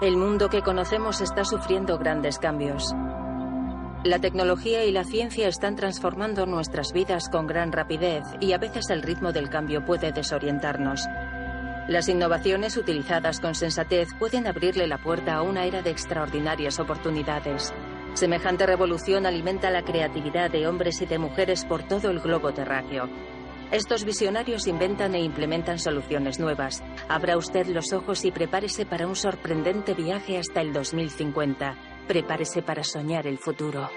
El mundo que conocemos está sufriendo grandes cambios. La tecnología y la ciencia están transformando nuestras vidas con gran rapidez y a veces el ritmo del cambio puede desorientarnos. Las innovaciones utilizadas con sensatez pueden abrirle la puerta a una era de extraordinarias oportunidades. Semejante revolución alimenta la creatividad de hombres y de mujeres por todo el globo terráqueo. Estos visionarios inventan e implementan soluciones nuevas. Abra usted los ojos y prepárese para un sorprendente viaje hasta el 2050. Prepárese para soñar el futuro.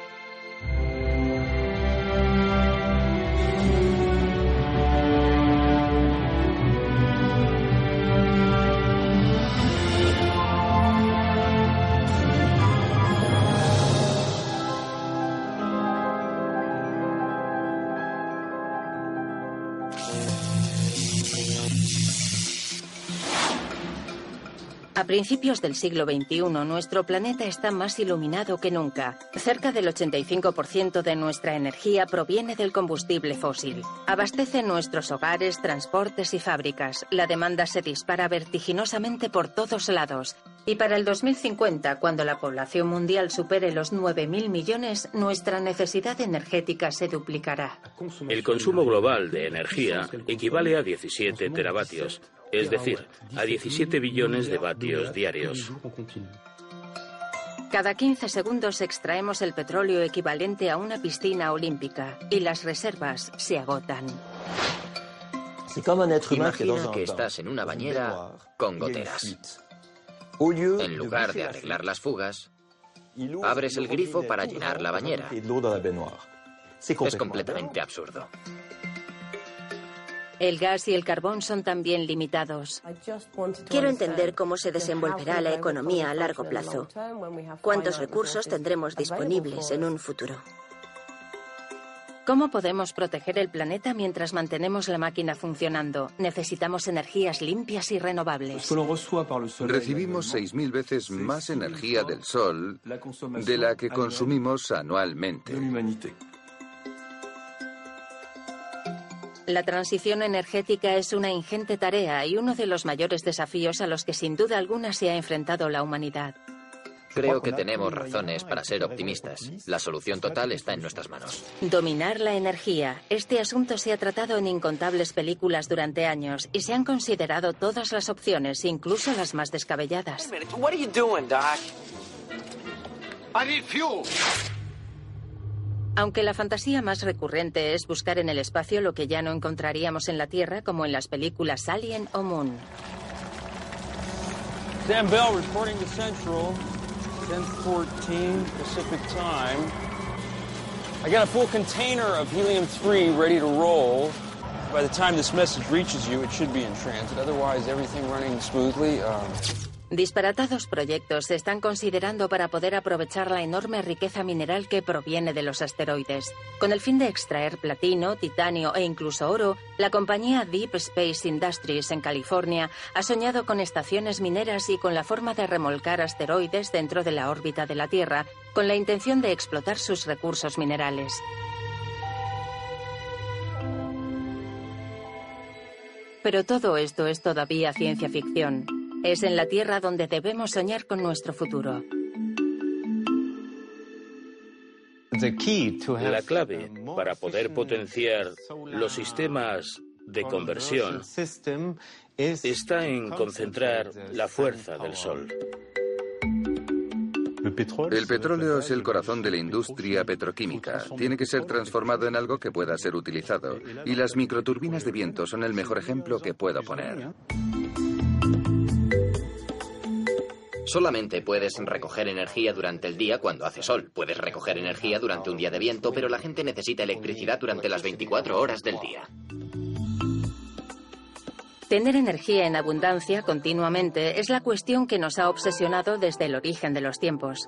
Principios del siglo XXI, nuestro planeta está más iluminado que nunca. Cerca del 85% de nuestra energía proviene del combustible fósil. Abastece nuestros hogares, transportes y fábricas. La demanda se dispara vertiginosamente por todos lados. Y para el 2050, cuando la población mundial supere los 9.000 millones, nuestra necesidad energética se duplicará. El consumo global de energía equivale a 17 teravatios, es decir, a 17 billones de vatios diarios. Cada 15 segundos extraemos el petróleo equivalente a una piscina olímpica y las reservas se agotan. Imagina que estás en una bañera con goteras. En lugar de arreglar las fugas, abres el grifo para llenar la bañera. Es completamente absurdo. El gas y el carbón son también limitados. Quiero entender cómo se desenvolverá la economía a largo plazo. ¿Cuántos recursos tendremos disponibles en un futuro? ¿Cómo podemos proteger el planeta mientras mantenemos la máquina funcionando? Necesitamos energías limpias y renovables. Recibimos 6.000 veces más energía del Sol de la que consumimos anualmente. La transición energética es una ingente tarea y uno de los mayores desafíos a los que sin duda alguna se ha enfrentado la humanidad. Creo que tenemos razones para ser optimistas. La solución total está en nuestras manos. Dominar la energía. Este asunto se ha tratado en incontables películas durante años y se han considerado todas las opciones, incluso las más descabelladas. Aunque la fantasía más recurrente es buscar en el espacio lo que ya no encontraríamos en la Tierra, como en las películas Alien o Moon. Sam Bell reporting to Central, 10:14 Pacific Time. I got a full container of helium-3 ready to roll. By the time this message reaches you, it should be in transit. Otherwise, everything running smoothly. Um... Disparatados proyectos se están considerando para poder aprovechar la enorme riqueza mineral que proviene de los asteroides. Con el fin de extraer platino, titanio e incluso oro, la compañía Deep Space Industries en California ha soñado con estaciones mineras y con la forma de remolcar asteroides dentro de la órbita de la Tierra, con la intención de explotar sus recursos minerales. Pero todo esto es todavía ciencia ficción. Es en la Tierra donde debemos soñar con nuestro futuro. La clave para poder potenciar los sistemas de conversión está en concentrar la fuerza del Sol. El petróleo es el corazón de la industria petroquímica. Tiene que ser transformado en algo que pueda ser utilizado. Y las microturbinas de viento son el mejor ejemplo que puedo poner. Solamente puedes recoger energía durante el día cuando hace sol. Puedes recoger energía durante un día de viento, pero la gente necesita electricidad durante las 24 horas del día. Tener energía en abundancia continuamente es la cuestión que nos ha obsesionado desde el origen de los tiempos.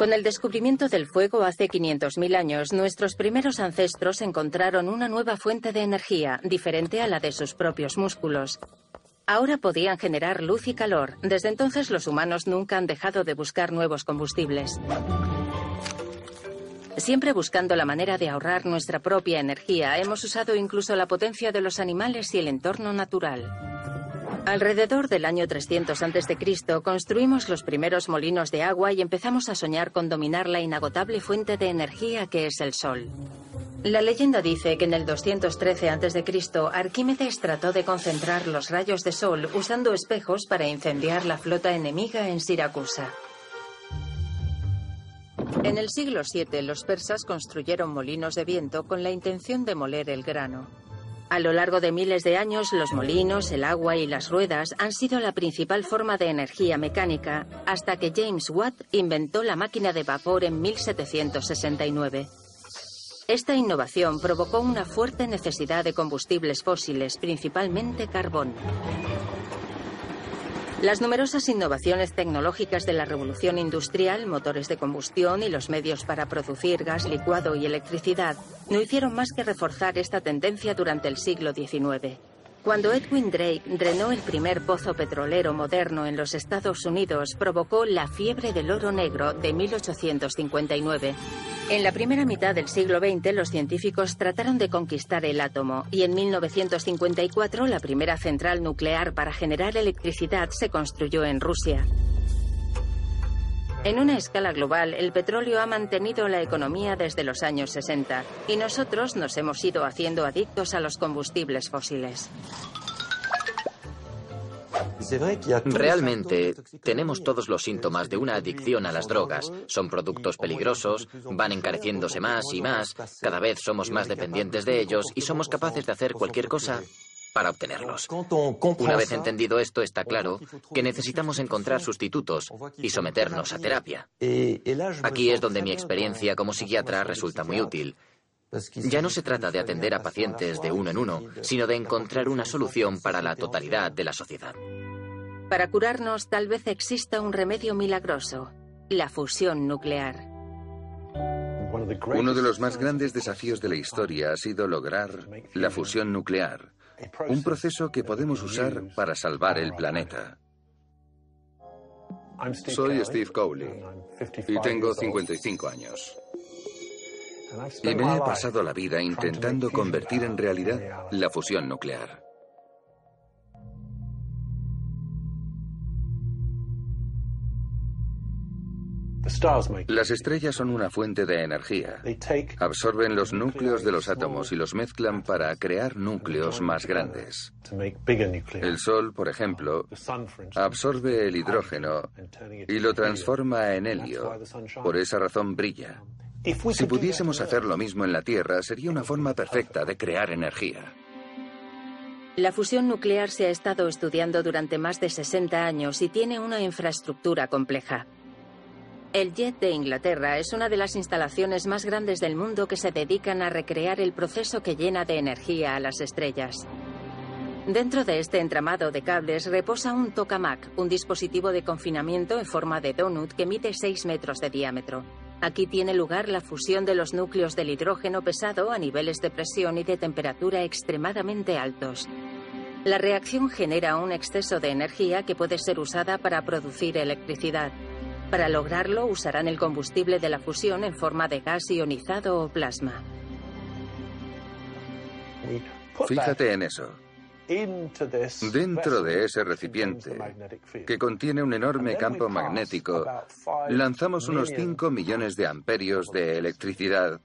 Con el descubrimiento del fuego hace 500.000 años, nuestros primeros ancestros encontraron una nueva fuente de energía, diferente a la de sus propios músculos. Ahora podían generar luz y calor. Desde entonces los humanos nunca han dejado de buscar nuevos combustibles siempre buscando la manera de ahorrar nuestra propia energía, hemos usado incluso la potencia de los animales y el entorno natural. Alrededor del año 300 a.C. construimos los primeros molinos de agua y empezamos a soñar con dominar la inagotable fuente de energía que es el sol. La leyenda dice que en el 213 a.C. Arquímedes trató de concentrar los rayos de sol usando espejos para incendiar la flota enemiga en Siracusa. En el siglo VII, los persas construyeron molinos de viento con la intención de moler el grano. A lo largo de miles de años, los molinos, el agua y las ruedas han sido la principal forma de energía mecánica, hasta que James Watt inventó la máquina de vapor en 1769. Esta innovación provocó una fuerte necesidad de combustibles fósiles, principalmente carbón. Las numerosas innovaciones tecnológicas de la revolución industrial, motores de combustión y los medios para producir gas licuado y electricidad no hicieron más que reforzar esta tendencia durante el siglo XIX. Cuando Edwin Drake drenó el primer pozo petrolero moderno en los Estados Unidos, provocó la fiebre del oro negro de 1859. En la primera mitad del siglo XX, los científicos trataron de conquistar el átomo y en 1954 la primera central nuclear para generar electricidad se construyó en Rusia. En una escala global, el petróleo ha mantenido la economía desde los años 60 y nosotros nos hemos ido haciendo adictos a los combustibles fósiles. Realmente tenemos todos los síntomas de una adicción a las drogas. Son productos peligrosos, van encareciéndose más y más, cada vez somos más dependientes de ellos y somos capaces de hacer cualquier cosa para obtenerlos. Una vez entendido esto, está claro que necesitamos encontrar sustitutos y someternos a terapia. Aquí es donde mi experiencia como psiquiatra resulta muy útil. Ya no se trata de atender a pacientes de uno en uno, sino de encontrar una solución para la totalidad de la sociedad. Para curarnos tal vez exista un remedio milagroso, la fusión nuclear. Uno de los más grandes desafíos de la historia ha sido lograr la fusión nuclear un proceso que podemos usar para salvar el planeta. Soy Steve Cowley y tengo 55 años. Y me he pasado la vida intentando convertir en realidad la fusión nuclear. Las estrellas son una fuente de energía. Absorben los núcleos de los átomos y los mezclan para crear núcleos más grandes. El Sol, por ejemplo, absorbe el hidrógeno y lo transforma en helio. Por esa razón brilla. Si pudiésemos hacer lo mismo en la Tierra, sería una forma perfecta de crear energía. La fusión nuclear se ha estado estudiando durante más de 60 años y tiene una infraestructura compleja. El JET de Inglaterra es una de las instalaciones más grandes del mundo que se dedican a recrear el proceso que llena de energía a las estrellas. Dentro de este entramado de cables reposa un tokamak, un dispositivo de confinamiento en forma de donut que mide 6 metros de diámetro. Aquí tiene lugar la fusión de los núcleos del hidrógeno pesado a niveles de presión y de temperatura extremadamente altos. La reacción genera un exceso de energía que puede ser usada para producir electricidad. Para lograrlo usarán el combustible de la fusión en forma de gas ionizado o plasma. Fíjate en eso. Dentro de ese recipiente, que contiene un enorme campo magnético, lanzamos unos 5 millones de amperios de electricidad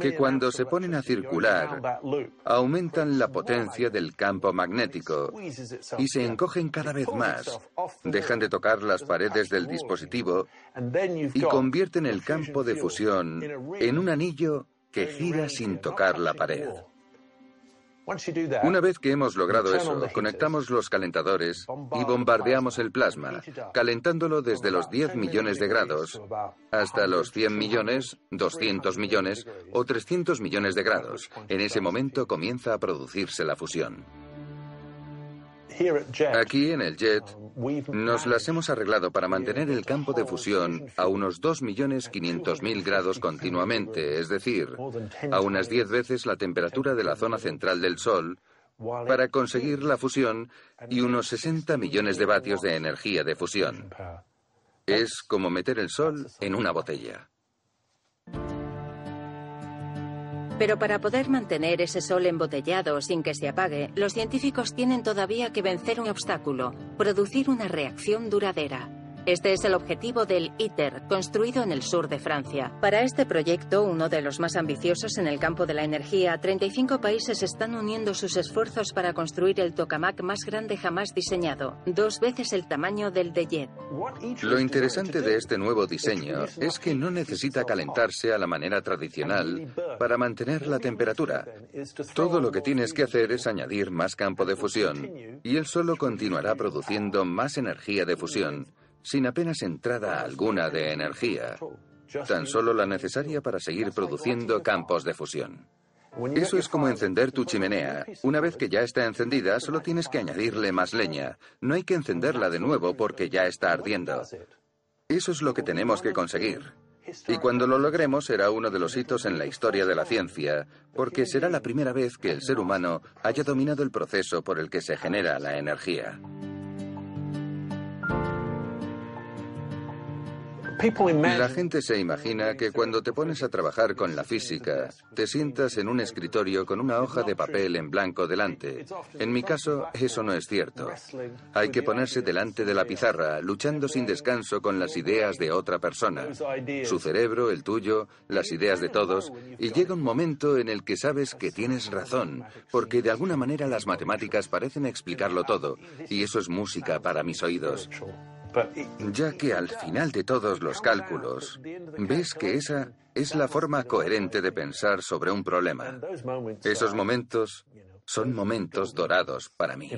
que cuando se ponen a circular aumentan la potencia del campo magnético y se encogen cada vez más, dejan de tocar las paredes del dispositivo y convierten el campo de fusión en un anillo que gira sin tocar la pared. Una vez que hemos logrado eso, conectamos los calentadores y bombardeamos el plasma, calentándolo desde los 10 millones de grados hasta los 100 millones, 200 millones o 300 millones de grados. En ese momento comienza a producirse la fusión. Aquí en el JET nos las hemos arreglado para mantener el campo de fusión a unos 2.500.000 grados continuamente, es decir, a unas 10 veces la temperatura de la zona central del Sol, para conseguir la fusión y unos 60 millones de vatios de energía de fusión. Es como meter el Sol en una botella. Pero para poder mantener ese sol embotellado sin que se apague, los científicos tienen todavía que vencer un obstáculo, producir una reacción duradera. Este es el objetivo del ITER, construido en el sur de Francia. Para este proyecto, uno de los más ambiciosos en el campo de la energía, 35 países están uniendo sus esfuerzos para construir el tokamak más grande jamás diseñado, dos veces el tamaño del de Jet. Lo interesante de este nuevo diseño es que no necesita calentarse a la manera tradicional para mantener la temperatura. Todo lo que tienes que hacer es añadir más campo de fusión y él solo continuará produciendo más energía de fusión sin apenas entrada alguna de energía, tan solo la necesaria para seguir produciendo campos de fusión. Eso es como encender tu chimenea. Una vez que ya está encendida, solo tienes que añadirle más leña. No hay que encenderla de nuevo porque ya está ardiendo. Eso es lo que tenemos que conseguir. Y cuando lo logremos será uno de los hitos en la historia de la ciencia, porque será la primera vez que el ser humano haya dominado el proceso por el que se genera la energía. La gente se imagina que cuando te pones a trabajar con la física, te sientas en un escritorio con una hoja de papel en blanco delante. En mi caso, eso no es cierto. Hay que ponerse delante de la pizarra, luchando sin descanso con las ideas de otra persona. Su cerebro, el tuyo, las ideas de todos, y llega un momento en el que sabes que tienes razón, porque de alguna manera las matemáticas parecen explicarlo todo, y eso es música para mis oídos ya que al final de todos los cálculos ves que esa es la forma coherente de pensar sobre un problema. Esos momentos son momentos dorados para mí.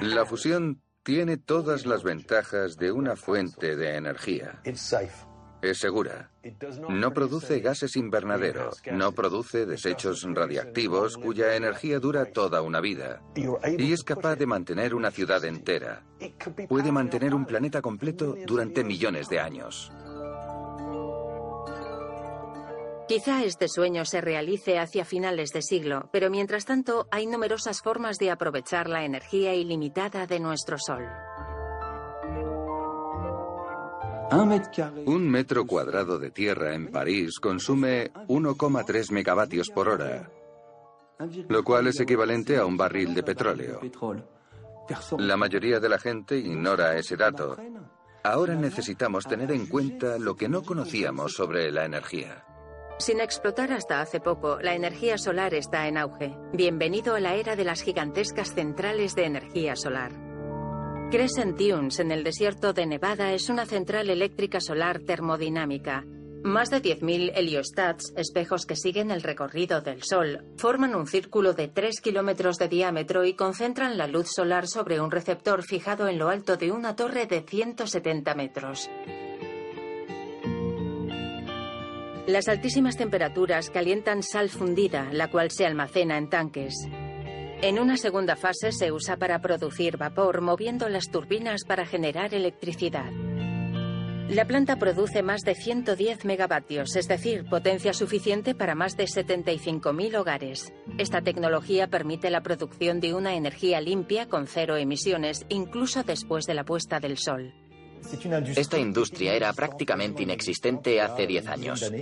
La fusión tiene todas las ventajas de una fuente de energía. Es segura. No produce gases invernadero, no produce desechos radiactivos cuya energía dura toda una vida. Y es capaz de mantener una ciudad entera. Puede mantener un planeta completo durante millones de años. Quizá este sueño se realice hacia finales de siglo, pero mientras tanto hay numerosas formas de aprovechar la energía ilimitada de nuestro Sol. Un metro cuadrado de tierra en París consume 1,3 megavatios por hora, lo cual es equivalente a un barril de petróleo. La mayoría de la gente ignora ese dato. Ahora necesitamos tener en cuenta lo que no conocíamos sobre la energía. Sin explotar hasta hace poco, la energía solar está en auge. Bienvenido a la era de las gigantescas centrales de energía solar. Crescent Dunes, en el desierto de Nevada, es una central eléctrica solar termodinámica. Más de 10.000 heliostats, espejos que siguen el recorrido del Sol, forman un círculo de 3 kilómetros de diámetro y concentran la luz solar sobre un receptor fijado en lo alto de una torre de 170 metros. Las altísimas temperaturas calientan sal fundida, la cual se almacena en tanques. En una segunda fase se usa para producir vapor moviendo las turbinas para generar electricidad. La planta produce más de 110 megavatios, es decir, potencia suficiente para más de 75.000 hogares. Esta tecnología permite la producción de una energía limpia con cero emisiones, incluso después de la puesta del sol. Esta industria era prácticamente inexistente hace 10 años.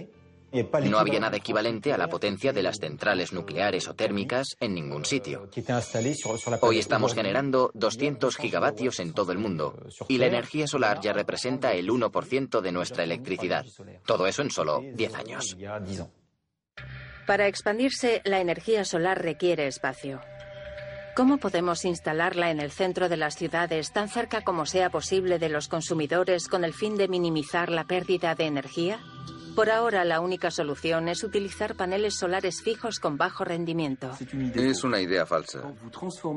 No había nada equivalente a la potencia de las centrales nucleares o térmicas en ningún sitio. Hoy estamos generando 200 gigavatios en todo el mundo y la energía solar ya representa el 1% de nuestra electricidad. Todo eso en solo 10 años. Para expandirse, la energía solar requiere espacio. ¿Cómo podemos instalarla en el centro de las ciudades tan cerca como sea posible de los consumidores con el fin de minimizar la pérdida de energía? Por ahora, la única solución es utilizar paneles solares fijos con bajo rendimiento. Es una idea falsa.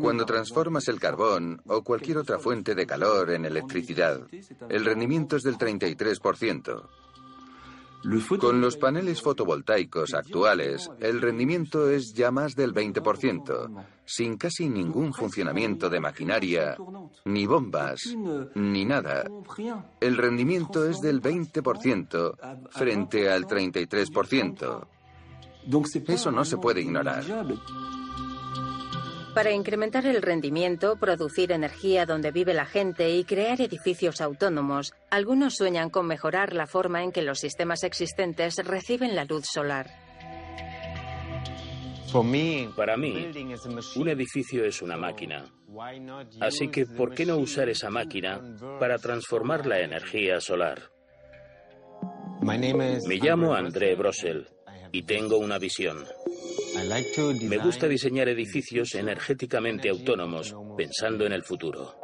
Cuando transformas el carbón o cualquier otra fuente de calor en electricidad, el rendimiento es del 33%. Con los paneles fotovoltaicos actuales, el rendimiento es ya más del 20%, sin casi ningún funcionamiento de maquinaria, ni bombas, ni nada. El rendimiento es del 20% frente al 33%. Eso no se puede ignorar. Para incrementar el rendimiento, producir energía donde vive la gente y crear edificios autónomos, algunos sueñan con mejorar la forma en que los sistemas existentes reciben la luz solar. Para mí, un edificio es una máquina. Así que, ¿por qué no usar esa máquina para transformar la energía solar? Me llamo André Brossel y tengo una visión. Me gusta diseñar edificios energéticamente autónomos, pensando en el futuro.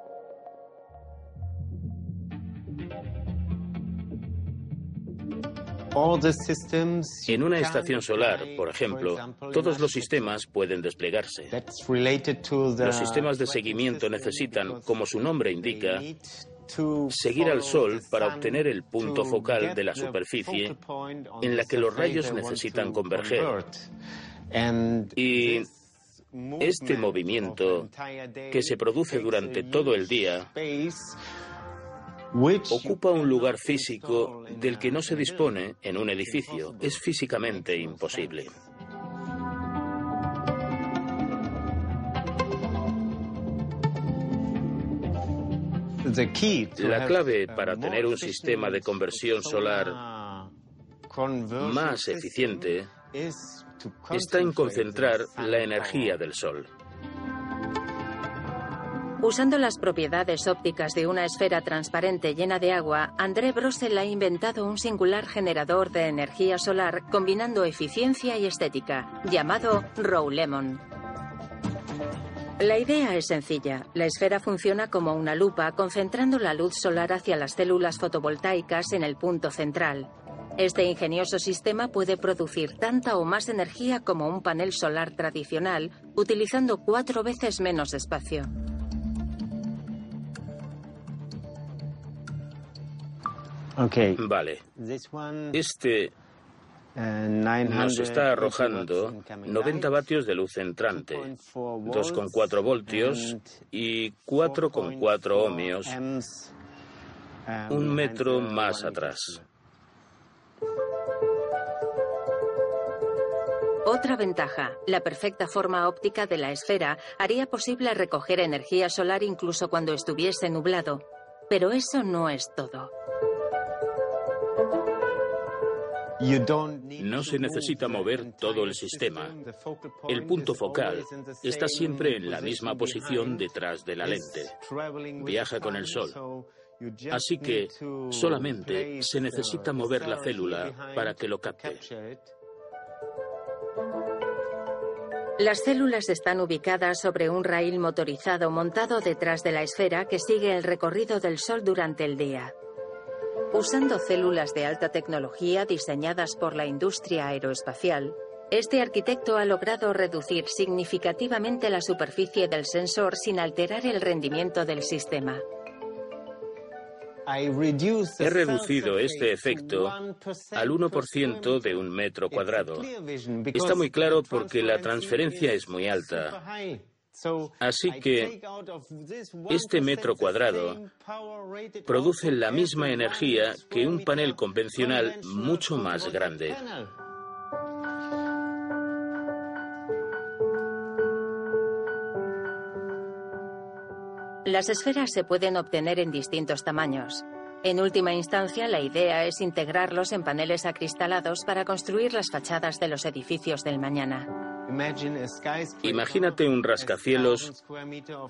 En una estación solar, por ejemplo, todos los sistemas pueden desplegarse. Los sistemas de seguimiento necesitan, como su nombre indica, seguir al Sol para obtener el punto focal de la superficie en la que los rayos necesitan converger. Y este movimiento que se produce durante todo el día ocupa un lugar físico del que no se dispone en un edificio. Es físicamente imposible. La clave para tener un sistema de conversión solar más eficiente está en concentrar la energía del Sol. Usando las propiedades ópticas de una esfera transparente llena de agua, André Brossel ha inventado un singular generador de energía solar combinando eficiencia y estética, llamado Row Lemon. La idea es sencilla. La esfera funciona como una lupa, concentrando la luz solar hacia las células fotovoltaicas en el punto central. Este ingenioso sistema puede producir tanta o más energía como un panel solar tradicional, utilizando cuatro veces menos espacio. Vale. Este nos está arrojando 90 vatios de luz entrante, 2,4 voltios y 4,4 ohmios, un metro más atrás. Otra ventaja, la perfecta forma óptica de la esfera haría posible recoger energía solar incluso cuando estuviese nublado. Pero eso no es todo. No se necesita mover todo el sistema. El punto focal está siempre en la misma posición detrás de la lente. Viaja con el sol. Así que solamente se necesita mover la célula para que lo capte. Las células están ubicadas sobre un raíl motorizado montado detrás de la esfera que sigue el recorrido del Sol durante el día. Usando células de alta tecnología diseñadas por la industria aeroespacial, este arquitecto ha logrado reducir significativamente la superficie del sensor sin alterar el rendimiento del sistema. He reducido este efecto al 1% de un metro cuadrado. Está muy claro porque la transferencia es muy alta. Así que este metro cuadrado produce la misma energía que un panel convencional mucho más grande. Las esferas se pueden obtener en distintos tamaños. En última instancia, la idea es integrarlos en paneles acristalados para construir las fachadas de los edificios del mañana. Imagínate un rascacielos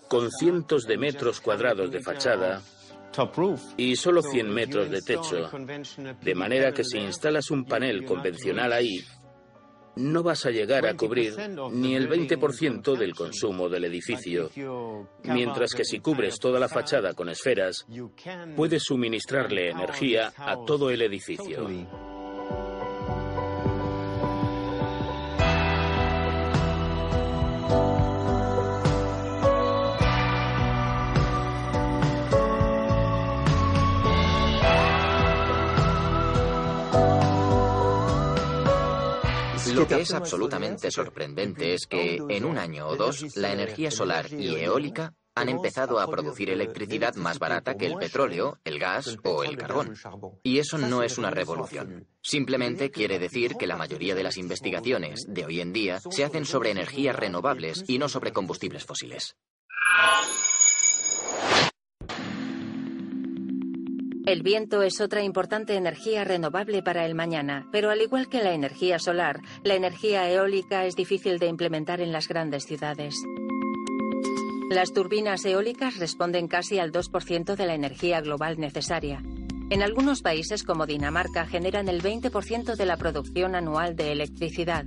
con cientos de metros cuadrados de fachada y solo 100 metros de techo, de manera que si instalas un panel convencional ahí, no vas a llegar a cubrir ni el 20% del consumo del edificio, mientras que si cubres toda la fachada con esferas, puedes suministrarle energía a todo el edificio. Lo que es absolutamente sorprendente es que en un año o dos la energía solar y eólica han empezado a producir electricidad más barata que el petróleo, el gas o el carbón. Y eso no es una revolución. Simplemente quiere decir que la mayoría de las investigaciones de hoy en día se hacen sobre energías renovables y no sobre combustibles fósiles. El viento es otra importante energía renovable para el mañana, pero al igual que la energía solar, la energía eólica es difícil de implementar en las grandes ciudades. Las turbinas eólicas responden casi al 2% de la energía global necesaria. En algunos países como Dinamarca generan el 20% de la producción anual de electricidad.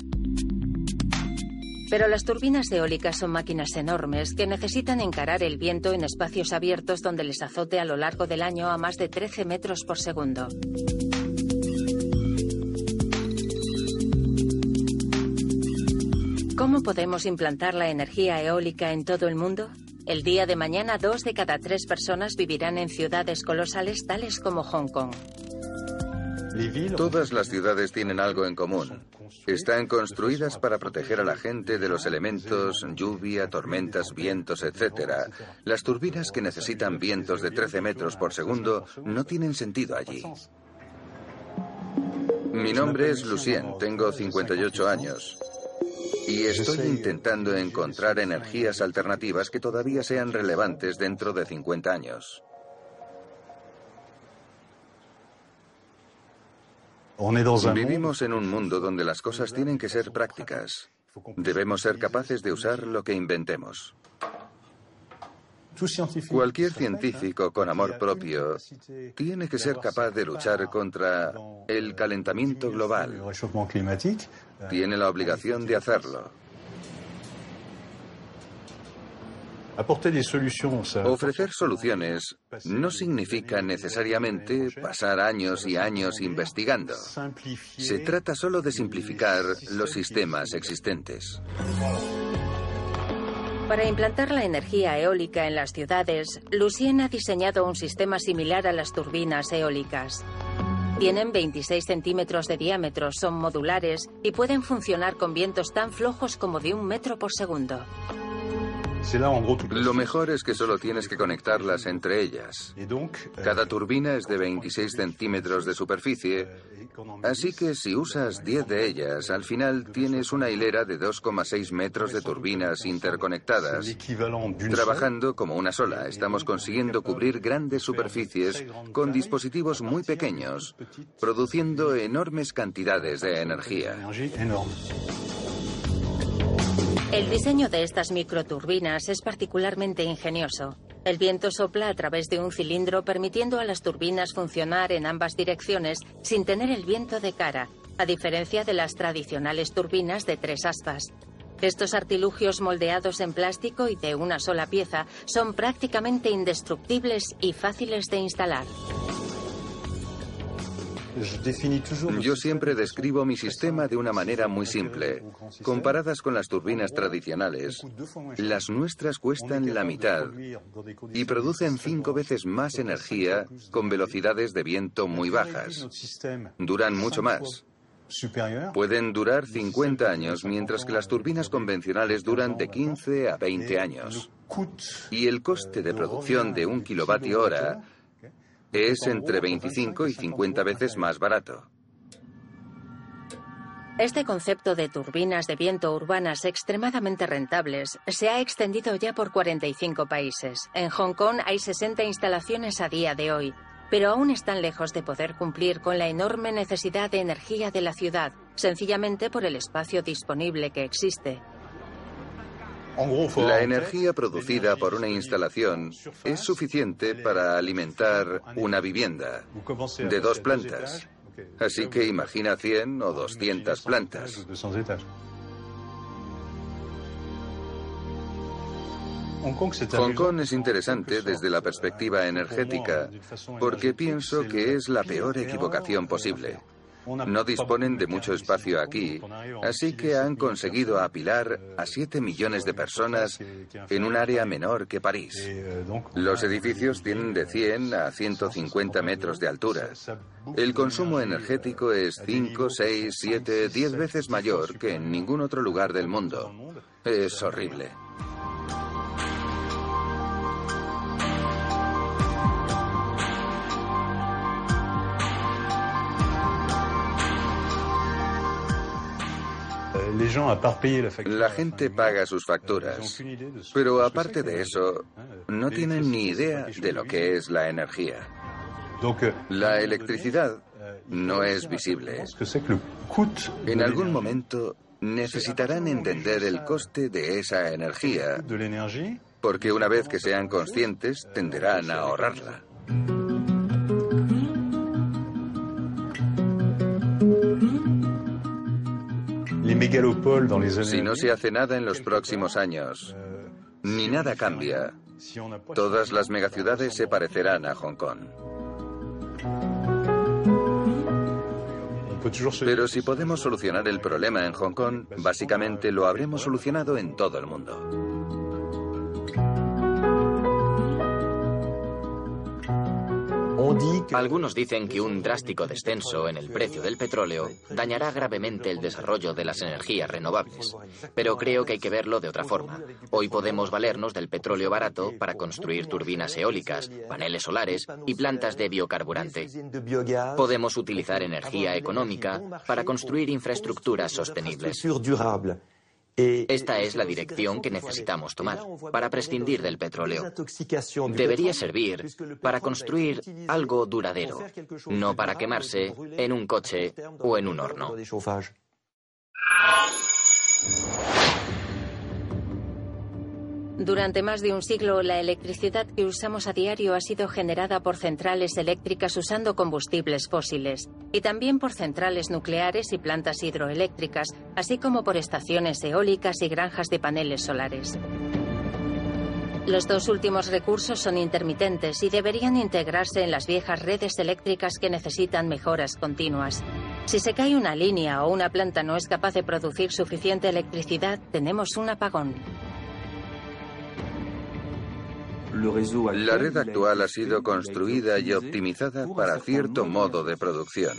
Pero las turbinas eólicas son máquinas enormes que necesitan encarar el viento en espacios abiertos donde les azote a lo largo del año a más de 13 metros por segundo. ¿Cómo podemos implantar la energía eólica en todo el mundo? El día de mañana, dos de cada tres personas vivirán en ciudades colosales tales como Hong Kong. Todas las ciudades tienen algo en común. Están construidas para proteger a la gente de los elementos, lluvia, tormentas, vientos, etc. Las turbinas que necesitan vientos de 13 metros por segundo no tienen sentido allí. Mi nombre es Lucien, tengo 58 años. Y estoy intentando encontrar energías alternativas que todavía sean relevantes dentro de 50 años. Vivimos en un mundo donde las cosas tienen que ser prácticas. Debemos ser capaces de usar lo que inventemos. Cualquier científico con amor propio tiene que ser capaz de luchar contra el calentamiento global. Tiene la obligación de hacerlo. Ofrecer soluciones no significa necesariamente pasar años y años investigando. Se trata solo de simplificar los sistemas existentes. Para implantar la energía eólica en las ciudades, Lucien ha diseñado un sistema similar a las turbinas eólicas. Tienen 26 centímetros de diámetro, son modulares y pueden funcionar con vientos tan flojos como de un metro por segundo. Lo mejor es que solo tienes que conectarlas entre ellas. Cada turbina es de 26 centímetros de superficie, así que si usas 10 de ellas, al final tienes una hilera de 2,6 metros de turbinas interconectadas. Trabajando como una sola, estamos consiguiendo cubrir grandes superficies con dispositivos muy pequeños, produciendo enormes cantidades de energía. El diseño de estas microturbinas es particularmente ingenioso. El viento sopla a través de un cilindro permitiendo a las turbinas funcionar en ambas direcciones sin tener el viento de cara, a diferencia de las tradicionales turbinas de tres aspas. Estos artilugios moldeados en plástico y de una sola pieza son prácticamente indestructibles y fáciles de instalar. Yo siempre describo mi sistema de una manera muy simple. Comparadas con las turbinas tradicionales, las nuestras cuestan la mitad y producen cinco veces más energía con velocidades de viento muy bajas. Duran mucho más. Pueden durar 50 años, mientras que las turbinas convencionales duran de 15 a 20 años. Y el coste de producción de un kilovatio hora es entre 25 y 50 veces más barato. Este concepto de turbinas de viento urbanas extremadamente rentables se ha extendido ya por 45 países. En Hong Kong hay 60 instalaciones a día de hoy. pero aún están lejos de poder cumplir con la enorme necesidad de energía de la ciudad, sencillamente por el espacio disponible que existe. La energía producida por una instalación es suficiente para alimentar una vivienda de dos plantas. Así que imagina 100 o 200 plantas. Hong Kong es interesante desde la perspectiva energética porque pienso que es la peor equivocación posible. No disponen de mucho espacio aquí, así que han conseguido apilar a 7 millones de personas en un área menor que París. Los edificios tienen de 100 a 150 metros de altura. El consumo energético es 5, 6, 7, 10 veces mayor que en ningún otro lugar del mundo. Es horrible. La gente paga sus facturas, pero aparte de eso, no tienen ni idea de lo que es la energía. La electricidad no es visible. En algún momento necesitarán entender el coste de esa energía, porque una vez que sean conscientes tenderán a ahorrarla. Si no se hace nada en los próximos años, ni nada cambia, todas las megaciudades se parecerán a Hong Kong. Pero si podemos solucionar el problema en Hong Kong, básicamente lo habremos solucionado en todo el mundo. Algunos dicen que un drástico descenso en el precio del petróleo dañará gravemente el desarrollo de las energías renovables. Pero creo que hay que verlo de otra forma. Hoy podemos valernos del petróleo barato para construir turbinas eólicas, paneles solares y plantas de biocarburante. Podemos utilizar energía económica para construir infraestructuras sostenibles. Esta es la dirección que necesitamos tomar para prescindir del petróleo. Debería servir para construir algo duradero, no para quemarse en un coche o en un horno. Durante más de un siglo, la electricidad que usamos a diario ha sido generada por centrales eléctricas usando combustibles fósiles, y también por centrales nucleares y plantas hidroeléctricas, así como por estaciones eólicas y granjas de paneles solares. Los dos últimos recursos son intermitentes y deberían integrarse en las viejas redes eléctricas que necesitan mejoras continuas. Si se cae una línea o una planta no es capaz de producir suficiente electricidad, tenemos un apagón. La red actual ha sido construida y optimizada para cierto modo de producción.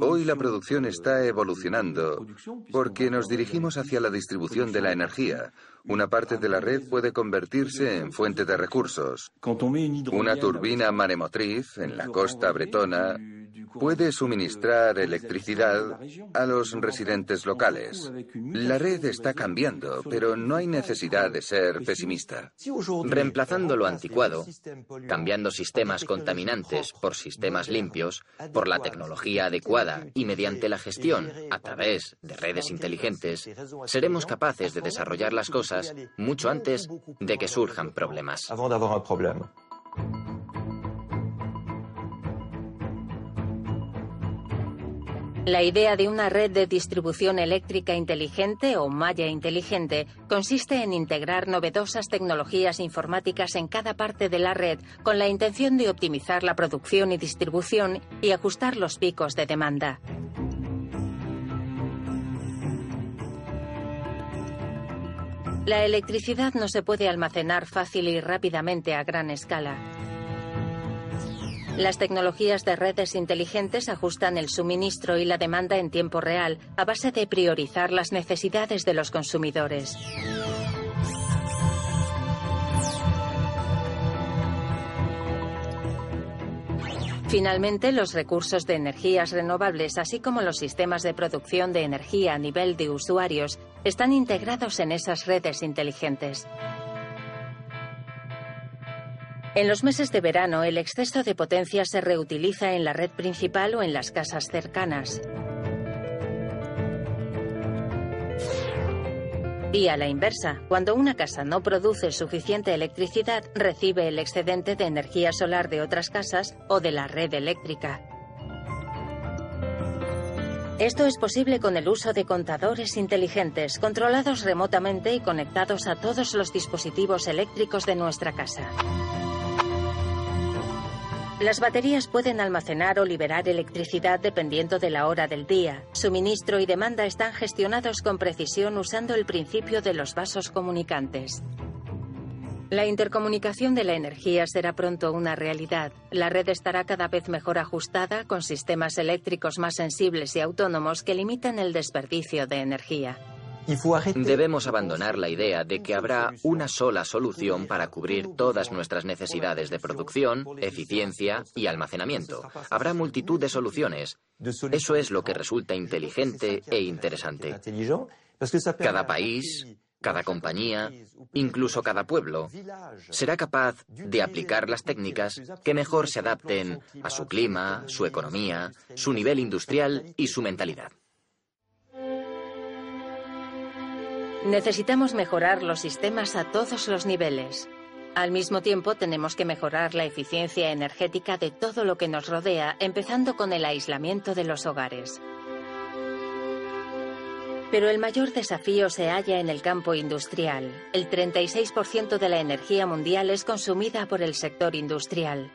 Hoy la producción está evolucionando porque nos dirigimos hacia la distribución de la energía. Una parte de la red puede convertirse en fuente de recursos. Una turbina maremotriz en la costa bretona puede suministrar electricidad a los residentes locales. La red está cambiando, pero no hay necesidad de ser pesimista. Reemplazando lo anticuado, cambiando sistemas contaminantes por sistemas limpios, por la tecnología adecuada y mediante la gestión a través de redes inteligentes, seremos capaces de desarrollar las cosas mucho antes de que surjan problemas. La idea de una red de distribución eléctrica inteligente o malla inteligente consiste en integrar novedosas tecnologías informáticas en cada parte de la red con la intención de optimizar la producción y distribución y ajustar los picos de demanda. La electricidad no se puede almacenar fácil y rápidamente a gran escala. Las tecnologías de redes inteligentes ajustan el suministro y la demanda en tiempo real a base de priorizar las necesidades de los consumidores. Finalmente, los recursos de energías renovables, así como los sistemas de producción de energía a nivel de usuarios, están integrados en esas redes inteligentes. En los meses de verano, el exceso de potencia se reutiliza en la red principal o en las casas cercanas. Y a la inversa, cuando una casa no produce suficiente electricidad, recibe el excedente de energía solar de otras casas o de la red eléctrica. Esto es posible con el uso de contadores inteligentes, controlados remotamente y conectados a todos los dispositivos eléctricos de nuestra casa. Las baterías pueden almacenar o liberar electricidad dependiendo de la hora del día. Suministro y demanda están gestionados con precisión usando el principio de los vasos comunicantes. La intercomunicación de la energía será pronto una realidad. La red estará cada vez mejor ajustada con sistemas eléctricos más sensibles y autónomos que limitan el desperdicio de energía. Debemos abandonar la idea de que habrá una sola solución para cubrir todas nuestras necesidades de producción, eficiencia y almacenamiento. Habrá multitud de soluciones. Eso es lo que resulta inteligente e interesante. Cada país, cada compañía, incluso cada pueblo, será capaz de aplicar las técnicas que mejor se adapten a su clima, su economía, su nivel industrial y su mentalidad. Necesitamos mejorar los sistemas a todos los niveles. Al mismo tiempo, tenemos que mejorar la eficiencia energética de todo lo que nos rodea, empezando con el aislamiento de los hogares. Pero el mayor desafío se halla en el campo industrial. El 36% de la energía mundial es consumida por el sector industrial.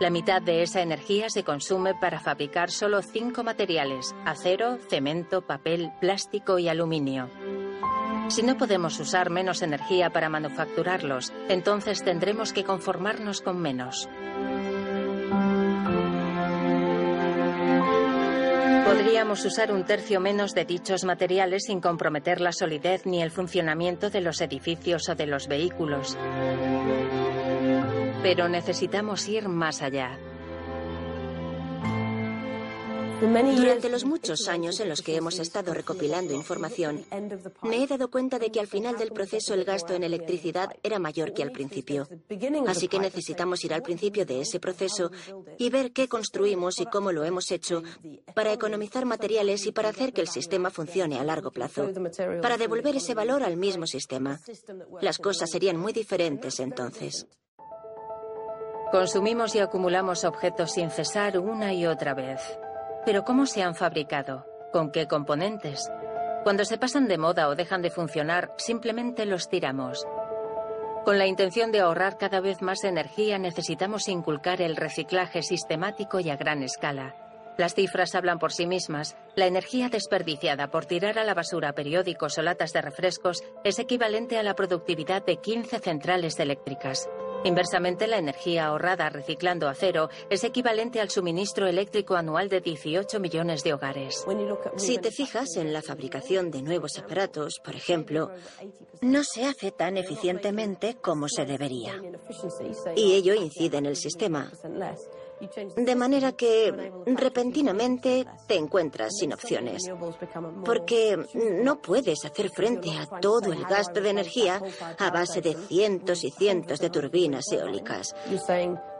La mitad de esa energía se consume para fabricar solo cinco materiales, acero, cemento, papel, plástico y aluminio. Si no podemos usar menos energía para manufacturarlos, entonces tendremos que conformarnos con menos. Podríamos usar un tercio menos de dichos materiales sin comprometer la solidez ni el funcionamiento de los edificios o de los vehículos. Pero necesitamos ir más allá. Durante los muchos años en los que hemos estado recopilando información, me he dado cuenta de que al final del proceso el gasto en electricidad era mayor que al principio. Así que necesitamos ir al principio de ese proceso y ver qué construimos y cómo lo hemos hecho para economizar materiales y para hacer que el sistema funcione a largo plazo, para devolver ese valor al mismo sistema. Las cosas serían muy diferentes entonces. Consumimos y acumulamos objetos sin cesar una y otra vez. Pero ¿cómo se han fabricado? ¿Con qué componentes? Cuando se pasan de moda o dejan de funcionar, simplemente los tiramos. Con la intención de ahorrar cada vez más energía, necesitamos inculcar el reciclaje sistemático y a gran escala. Las cifras hablan por sí mismas. La energía desperdiciada por tirar a la basura periódicos o latas de refrescos es equivalente a la productividad de 15 centrales eléctricas. Inversamente, la energía ahorrada reciclando acero es equivalente al suministro eléctrico anual de 18 millones de hogares. Si te fijas en la fabricación de nuevos aparatos, por ejemplo, no se hace tan eficientemente como se debería. Y ello incide en el sistema. De manera que repentinamente te encuentras sin opciones. Porque no puedes hacer frente a todo el gasto de energía a base de cientos y cientos de turbinas eólicas.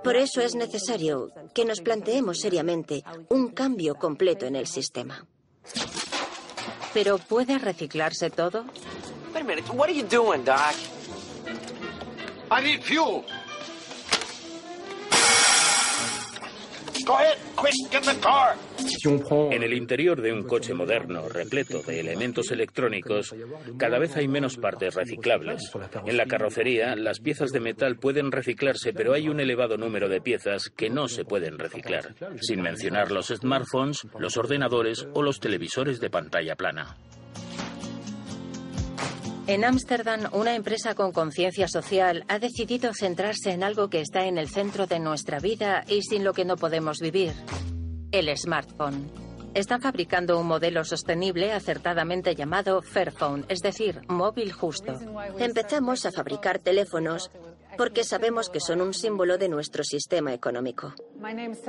Por eso es necesario que nos planteemos seriamente un cambio completo en el sistema. ¿Pero puede reciclarse todo? En el interior de un coche moderno repleto de elementos electrónicos, cada vez hay menos partes reciclables. En la carrocería, las piezas de metal pueden reciclarse, pero hay un elevado número de piezas que no se pueden reciclar, sin mencionar los smartphones, los ordenadores o los televisores de pantalla plana. En Ámsterdam, una empresa con conciencia social ha decidido centrarse en algo que está en el centro de nuestra vida y sin lo que no podemos vivir, el smartphone. Están fabricando un modelo sostenible acertadamente llamado Fairphone, es decir, móvil justo. Empezamos a fabricar teléfonos porque sabemos que son un símbolo de nuestro sistema económico.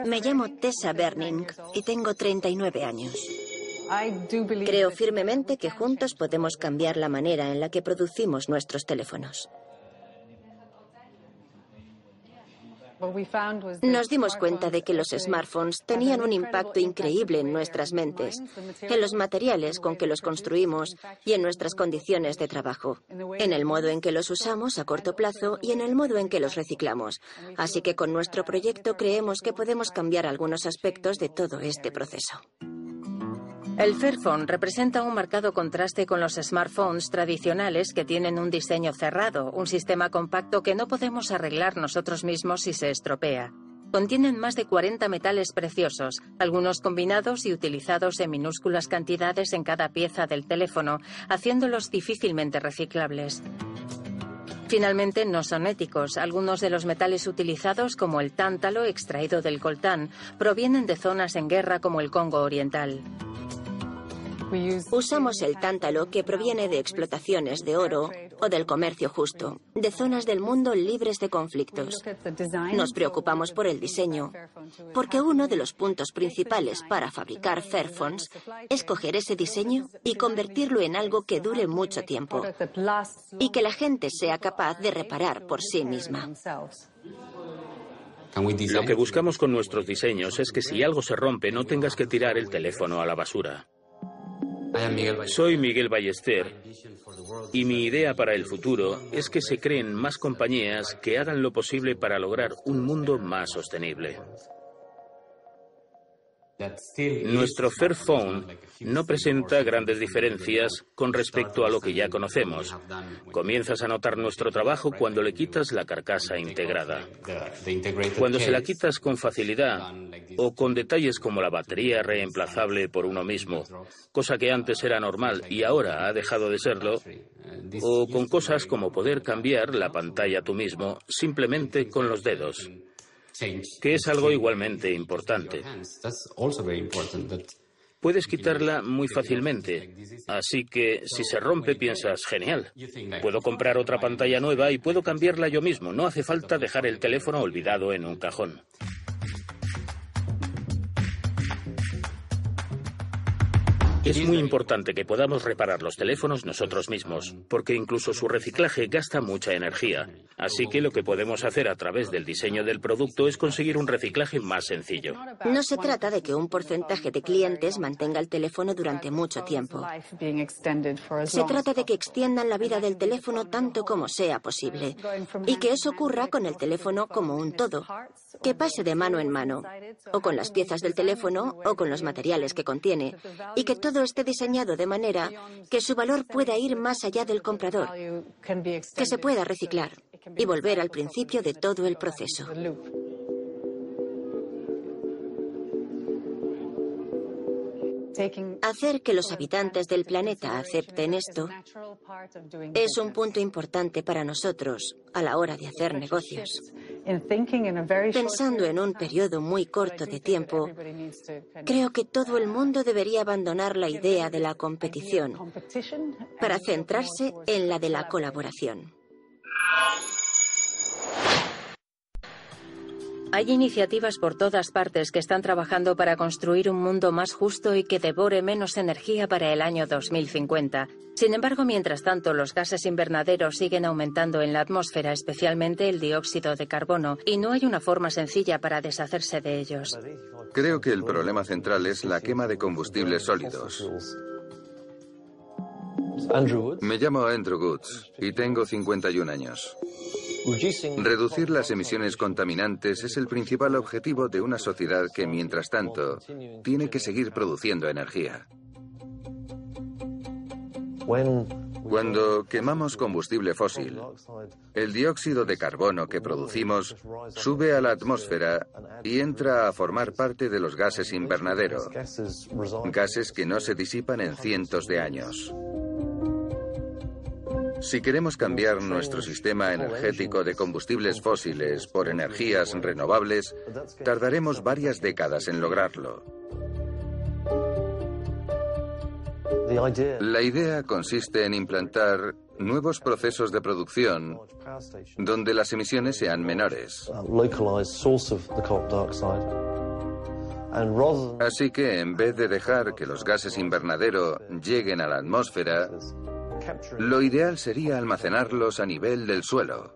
Me llamo Tessa Berning y tengo 39 años. Creo firmemente que juntos podemos cambiar la manera en la que producimos nuestros teléfonos. Nos dimos cuenta de que los smartphones tenían un impacto increíble en nuestras mentes, en los materiales con que los construimos y en nuestras condiciones de trabajo, en el modo en que los usamos a corto plazo y en el modo en que los reciclamos. Así que con nuestro proyecto creemos que podemos cambiar algunos aspectos de todo este proceso. El Fairphone representa un marcado contraste con los smartphones tradicionales que tienen un diseño cerrado, un sistema compacto que no podemos arreglar nosotros mismos si se estropea. Contienen más de 40 metales preciosos, algunos combinados y utilizados en minúsculas cantidades en cada pieza del teléfono, haciéndolos difícilmente reciclables. Finalmente, no son éticos. Algunos de los metales utilizados, como el tántalo extraído del coltán, provienen de zonas en guerra como el Congo Oriental. Usamos el tántalo que proviene de explotaciones de oro o del comercio justo, de zonas del mundo libres de conflictos. Nos preocupamos por el diseño, porque uno de los puntos principales para fabricar Fairphones es coger ese diseño y convertirlo en algo que dure mucho tiempo y que la gente sea capaz de reparar por sí misma. Lo que buscamos con nuestros diseños es que si algo se rompe no tengas que tirar el teléfono a la basura. Soy Miguel Ballester y mi idea para el futuro es que se creen más compañías que hagan lo posible para lograr un mundo más sostenible. Nuestro Fairphone no presenta grandes diferencias con respecto a lo que ya conocemos. Comienzas a notar nuestro trabajo cuando le quitas la carcasa integrada. Cuando se la quitas con facilidad o con detalles como la batería reemplazable por uno mismo, cosa que antes era normal y ahora ha dejado de serlo, o con cosas como poder cambiar la pantalla tú mismo simplemente con los dedos que es algo igualmente importante. Puedes quitarla muy fácilmente, así que si se rompe piensas, genial, puedo comprar otra pantalla nueva y puedo cambiarla yo mismo, no hace falta dejar el teléfono olvidado en un cajón. Es muy importante que podamos reparar los teléfonos nosotros mismos, porque incluso su reciclaje gasta mucha energía. Así que lo que podemos hacer a través del diseño del producto es conseguir un reciclaje más sencillo. No se trata de que un porcentaje de clientes mantenga el teléfono durante mucho tiempo. Se trata de que extiendan la vida del teléfono tanto como sea posible y que eso ocurra con el teléfono como un todo, que pase de mano en mano, o con las piezas del teléfono o con los materiales que contiene, y que todo esté diseñado de manera que su valor pueda ir más allá del comprador, que se pueda reciclar y volver al principio de todo el proceso. Hacer que los habitantes del planeta acepten esto es un punto importante para nosotros a la hora de hacer negocios. Pensando en un periodo muy corto de tiempo, creo que todo el mundo debería abandonar la idea de la competición para centrarse en la de la colaboración. Hay iniciativas por todas partes que están trabajando para construir un mundo más justo y que devore menos energía para el año 2050. Sin embargo, mientras tanto, los gases invernaderos siguen aumentando en la atmósfera, especialmente el dióxido de carbono, y no hay una forma sencilla para deshacerse de ellos. Creo que el problema central es la quema de combustibles sólidos. Me llamo Andrew Woods y tengo 51 años. Reducir las emisiones contaminantes es el principal objetivo de una sociedad que, mientras tanto, tiene que seguir produciendo energía. Cuando quemamos combustible fósil, el dióxido de carbono que producimos sube a la atmósfera y entra a formar parte de los gases invernadero, gases que no se disipan en cientos de años. Si queremos cambiar nuestro sistema energético de combustibles fósiles por energías renovables, tardaremos varias décadas en lograrlo. La idea consiste en implantar nuevos procesos de producción donde las emisiones sean menores. Así que en vez de dejar que los gases invernadero lleguen a la atmósfera, lo ideal sería almacenarlos a nivel del suelo,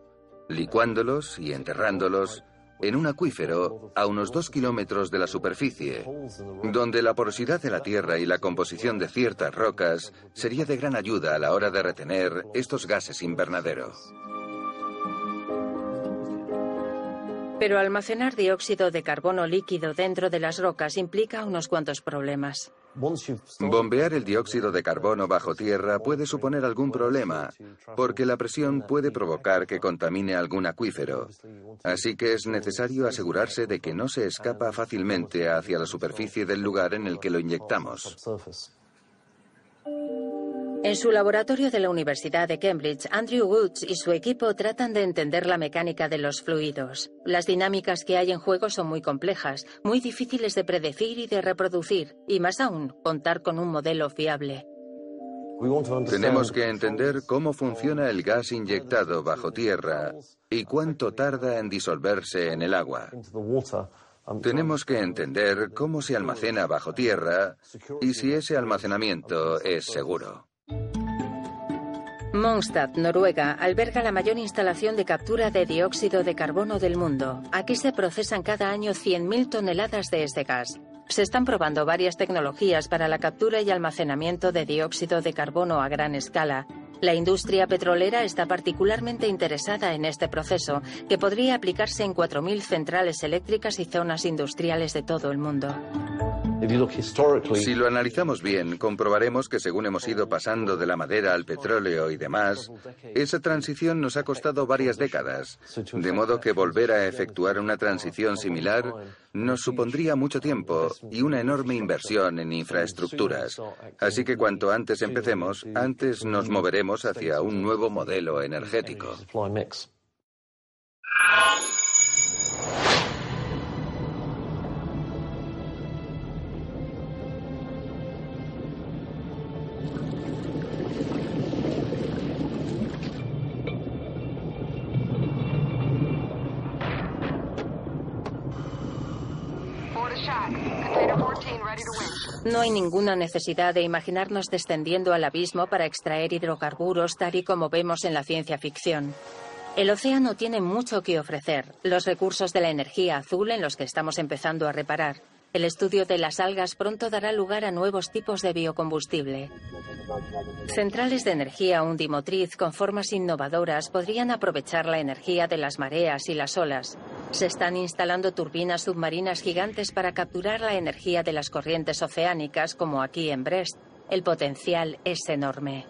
licuándolos y enterrándolos en un acuífero a unos dos kilómetros de la superficie, donde la porosidad de la tierra y la composición de ciertas rocas sería de gran ayuda a la hora de retener estos gases invernadero. Pero almacenar dióxido de carbono líquido dentro de las rocas implica unos cuantos problemas. Bombear el dióxido de carbono bajo tierra puede suponer algún problema, porque la presión puede provocar que contamine algún acuífero. Así que es necesario asegurarse de que no se escapa fácilmente hacia la superficie del lugar en el que lo inyectamos. En su laboratorio de la Universidad de Cambridge, Andrew Woods y su equipo tratan de entender la mecánica de los fluidos. Las dinámicas que hay en juego son muy complejas, muy difíciles de predecir y de reproducir, y más aún, contar con un modelo fiable. Tenemos que entender cómo funciona el gas inyectado bajo tierra y cuánto tarda en disolverse en el agua. Tenemos que entender cómo se almacena bajo tierra y si ese almacenamiento es seguro. Mondstadt, Noruega, alberga la mayor instalación de captura de dióxido de carbono del mundo. Aquí se procesan cada año 100.000 toneladas de este gas. Se están probando varias tecnologías para la captura y almacenamiento de dióxido de carbono a gran escala. La industria petrolera está particularmente interesada en este proceso, que podría aplicarse en 4.000 centrales eléctricas y zonas industriales de todo el mundo. Si lo analizamos bien, comprobaremos que según hemos ido pasando de la madera al petróleo y demás, esa transición nos ha costado varias décadas, de modo que volver a efectuar una transición similar nos supondría mucho tiempo y una enorme inversión en infraestructuras. Así que cuanto antes empecemos, antes nos moveremos hacia un nuevo modelo energético. No hay ninguna necesidad de imaginarnos descendiendo al abismo para extraer hidrocarburos tal y como vemos en la ciencia ficción. El océano tiene mucho que ofrecer, los recursos de la energía azul en los que estamos empezando a reparar. El estudio de las algas pronto dará lugar a nuevos tipos de biocombustible. Centrales de energía undimotriz con formas innovadoras podrían aprovechar la energía de las mareas y las olas. Se están instalando turbinas submarinas gigantes para capturar la energía de las corrientes oceánicas, como aquí en Brest. El potencial es enorme.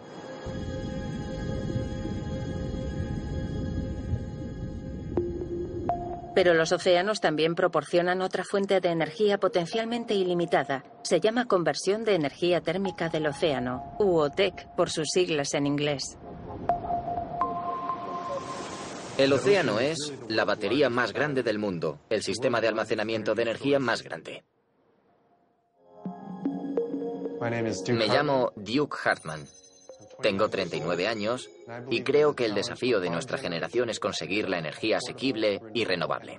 Pero los océanos también proporcionan otra fuente de energía potencialmente ilimitada. Se llama conversión de energía térmica del océano, UOTEC por sus siglas en inglés. El océano es la batería más grande del mundo, el sistema de almacenamiento de energía más grande. Me llamo Duke Hartman. Tengo 39 años y creo que el desafío de nuestra generación es conseguir la energía asequible y renovable.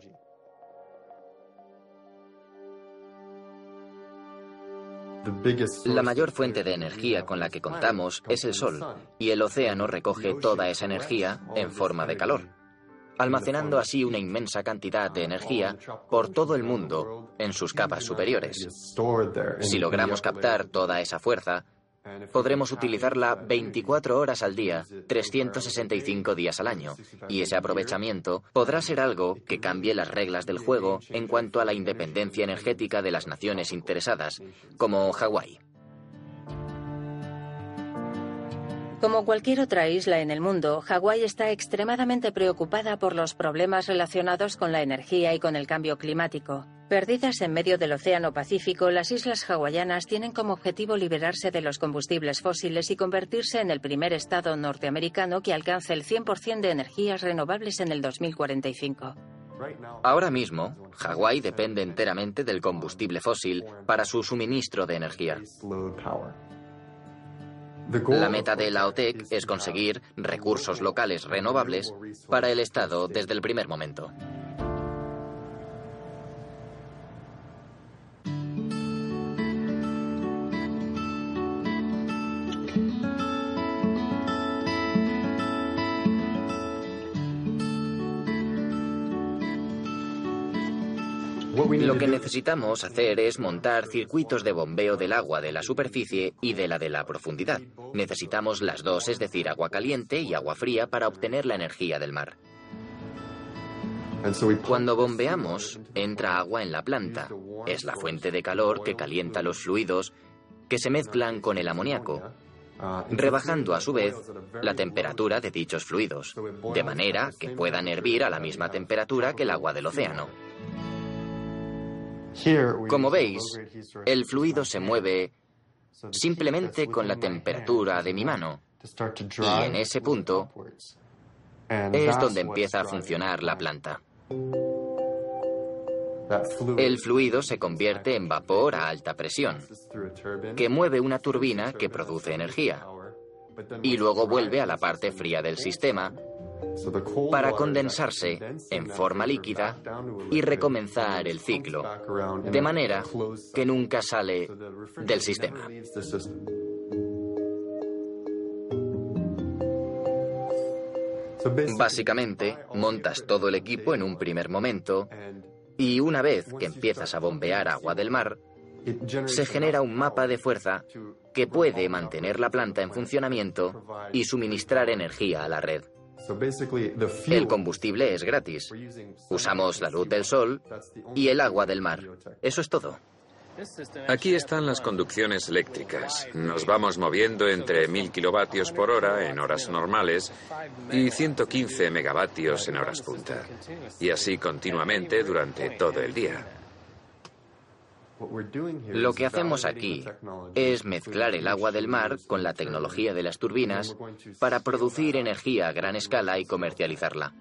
La mayor fuente de energía con la que contamos es el Sol, y el océano recoge toda esa energía en forma de calor, almacenando así una inmensa cantidad de energía por todo el mundo en sus capas superiores. Si logramos captar toda esa fuerza, podremos utilizarla 24 horas al día, 365 días al año, y ese aprovechamiento podrá ser algo que cambie las reglas del juego en cuanto a la independencia energética de las naciones interesadas, como Hawái. Como cualquier otra isla en el mundo, Hawái está extremadamente preocupada por los problemas relacionados con la energía y con el cambio climático. Perdidas en medio del Océano Pacífico, las islas hawaianas tienen como objetivo liberarse de los combustibles fósiles y convertirse en el primer estado norteamericano que alcance el 100% de energías renovables en el 2045. Ahora mismo, Hawái depende enteramente del combustible fósil para su suministro de energía. La meta de la OTEC es conseguir recursos locales renovables para el Estado desde el primer momento. Lo que necesitamos hacer es montar circuitos de bombeo del agua de la superficie y de la de la profundidad. Necesitamos las dos, es decir, agua caliente y agua fría para obtener la energía del mar. Cuando bombeamos, entra agua en la planta. Es la fuente de calor que calienta los fluidos que se mezclan con el amoníaco, rebajando a su vez la temperatura de dichos fluidos, de manera que puedan hervir a la misma temperatura que el agua del océano. Como veis, el fluido se mueve simplemente con la temperatura de mi mano. Y en ese punto es donde empieza a funcionar la planta. El fluido se convierte en vapor a alta presión, que mueve una turbina que produce energía, y luego vuelve a la parte fría del sistema para condensarse en forma líquida y recomenzar el ciclo, de manera que nunca sale del sistema. Básicamente, montas todo el equipo en un primer momento y una vez que empiezas a bombear agua del mar, se genera un mapa de fuerza que puede mantener la planta en funcionamiento y suministrar energía a la red. El combustible es gratis. Usamos la luz del sol y el agua del mar. Eso es todo. Aquí están las conducciones eléctricas. Nos vamos moviendo entre 1000 kilovatios por hora en horas normales y 115 megavatios en horas punta. Y así continuamente durante todo el día. Lo que hacemos aquí es mezclar el agua del mar con la tecnología de las turbinas para producir energía a gran escala y comercializarla.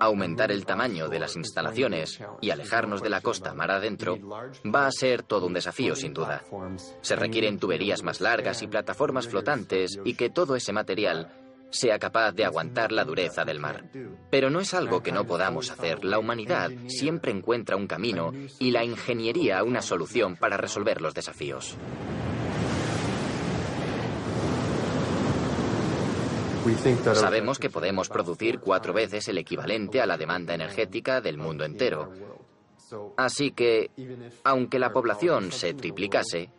Aumentar el tamaño de las instalaciones y alejarnos de la costa mar adentro va a ser todo un desafío sin duda. Se requieren tuberías más largas y plataformas flotantes y que todo ese material sea capaz de aguantar la dureza del mar. Pero no es algo que no podamos hacer. La humanidad siempre encuentra un camino y la ingeniería una solución para resolver los desafíos. Sabemos que podemos producir cuatro veces el equivalente a la demanda energética del mundo entero. Así que, aunque la población se triplicase,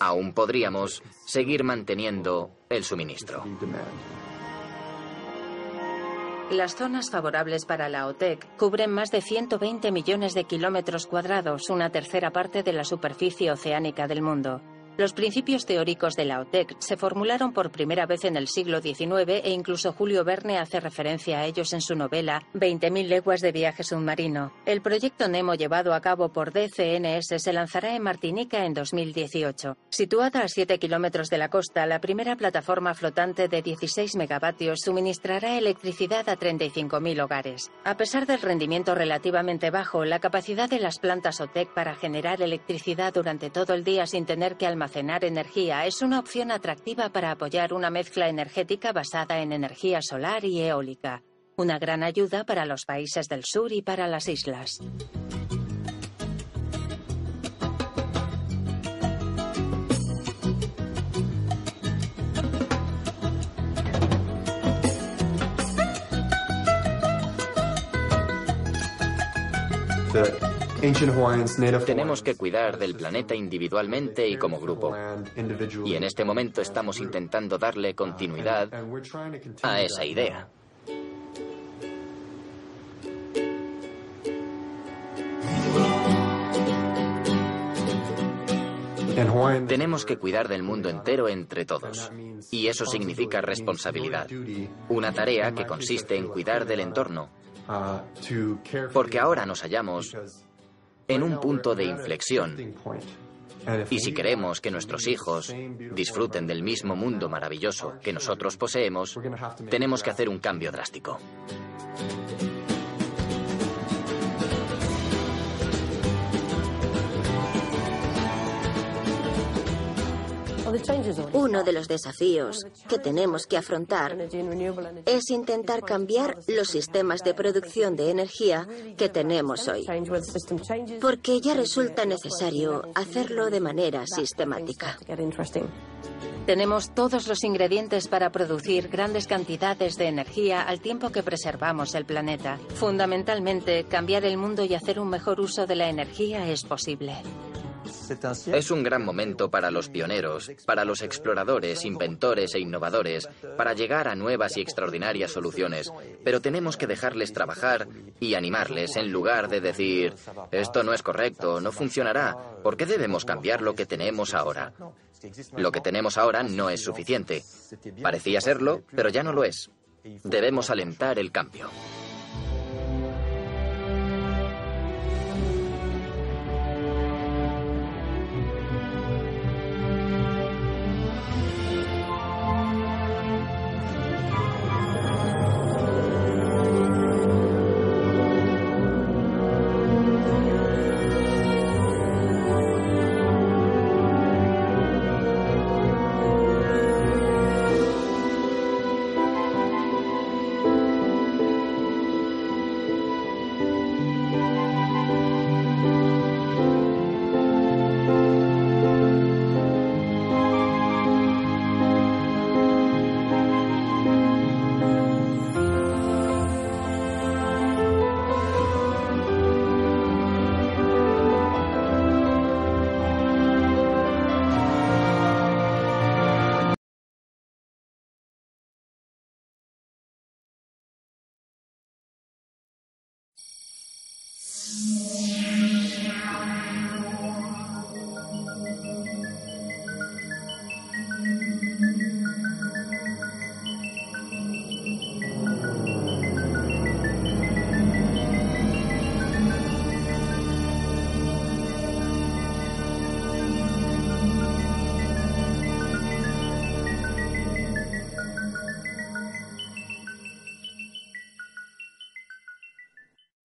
aún podríamos seguir manteniendo el suministro. Las zonas favorables para la OTEC cubren más de 120 millones de kilómetros cuadrados, una tercera parte de la superficie oceánica del mundo. Los principios teóricos de la OTEC se formularon por primera vez en el siglo XIX e incluso Julio Verne hace referencia a ellos en su novela 20.000 leguas de viaje submarino. El proyecto Nemo llevado a cabo por DCNS se lanzará en Martinica en 2018. Situada a 7 kilómetros de la costa, la primera plataforma flotante de 16 megavatios suministrará electricidad a 35.000 hogares. A pesar del rendimiento relativamente bajo, la capacidad de las plantas OTEC para generar electricidad durante todo el día sin tener que almacenar almacenar energía es una opción atractiva para apoyar una mezcla energética basada en energía solar y eólica. Una gran ayuda para los países del sur y para las islas. Tenemos que cuidar del planeta individualmente y como grupo. Y en este momento estamos intentando darle continuidad a esa idea. Tenemos que cuidar del mundo entero entre todos. Y eso significa responsabilidad. Una tarea que consiste en cuidar del entorno. Porque ahora nos hallamos en un punto de inflexión. Y si queremos que nuestros hijos disfruten del mismo mundo maravilloso que nosotros poseemos, tenemos que hacer un cambio drástico. Uno de los desafíos que tenemos que afrontar es intentar cambiar los sistemas de producción de energía que tenemos hoy, porque ya resulta necesario hacerlo de manera sistemática. Tenemos todos los ingredientes para producir grandes cantidades de energía al tiempo que preservamos el planeta. Fundamentalmente, cambiar el mundo y hacer un mejor uso de la energía es posible. Es un gran momento para los pioneros, para los exploradores, inventores e innovadores, para llegar a nuevas y extraordinarias soluciones, pero tenemos que dejarles trabajar y animarles en lugar de decir, esto no es correcto, no funcionará, ¿por qué debemos cambiar lo que tenemos ahora? Lo que tenemos ahora no es suficiente. Parecía serlo, pero ya no lo es. Debemos alentar el cambio.